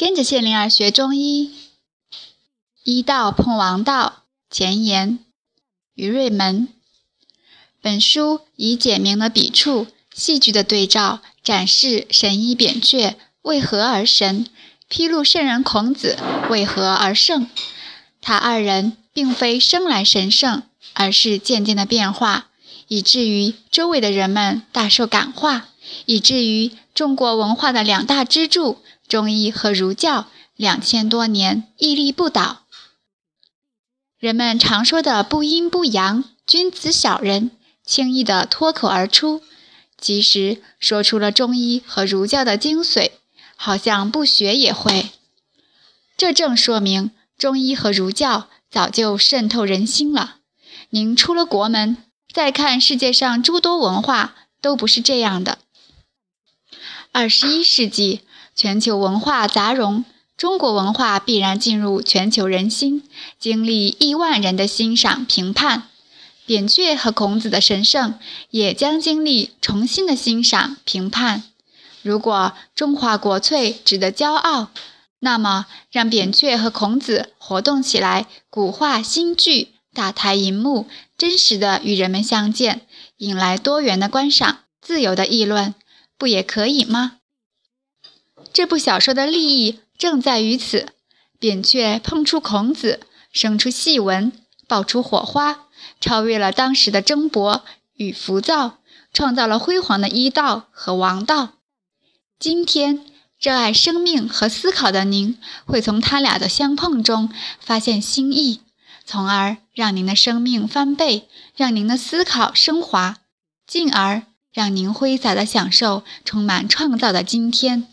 跟着谢灵儿学中医，医道碰王道。前言：于瑞门。本书以简明的笔触、戏剧的对照，展示神医扁鹊为何而神，披露圣人孔子为何而圣。他二人并非生来神圣，而是渐渐的变化，以至于周围的人们大受感化，以至于中国文化的两大支柱。中医和儒教两千多年屹立不倒，人们常说的不阴不阳、君子小人，轻易的脱口而出，其实说出了中医和儒教的精髓，好像不学也会。这正说明中医和儒教早就渗透人心了。您出了国门，再看世界上诸多文化，都不是这样的。二十一世纪。全球文化杂融，中国文化必然进入全球人心，经历亿万人的欣赏评判。扁鹊和孔子的神圣也将经历重新的欣赏评判。如果中华国粹值得骄傲，那么让扁鹊和孔子活动起来，古画新剧，大台银幕，真实的与人们相见，引来多元的观赏，自由的议论，不也可以吗？这部小说的利益正在于此：扁鹊碰触孔子，生出戏文，爆出火花，超越了当时的争夺与浮躁，创造了辉煌的医道和王道。今天，热爱生命和思考的您，会从他俩的相碰中发现新意，从而让您的生命翻倍，让您的思考升华，进而让您挥洒的享受充满创造的今天。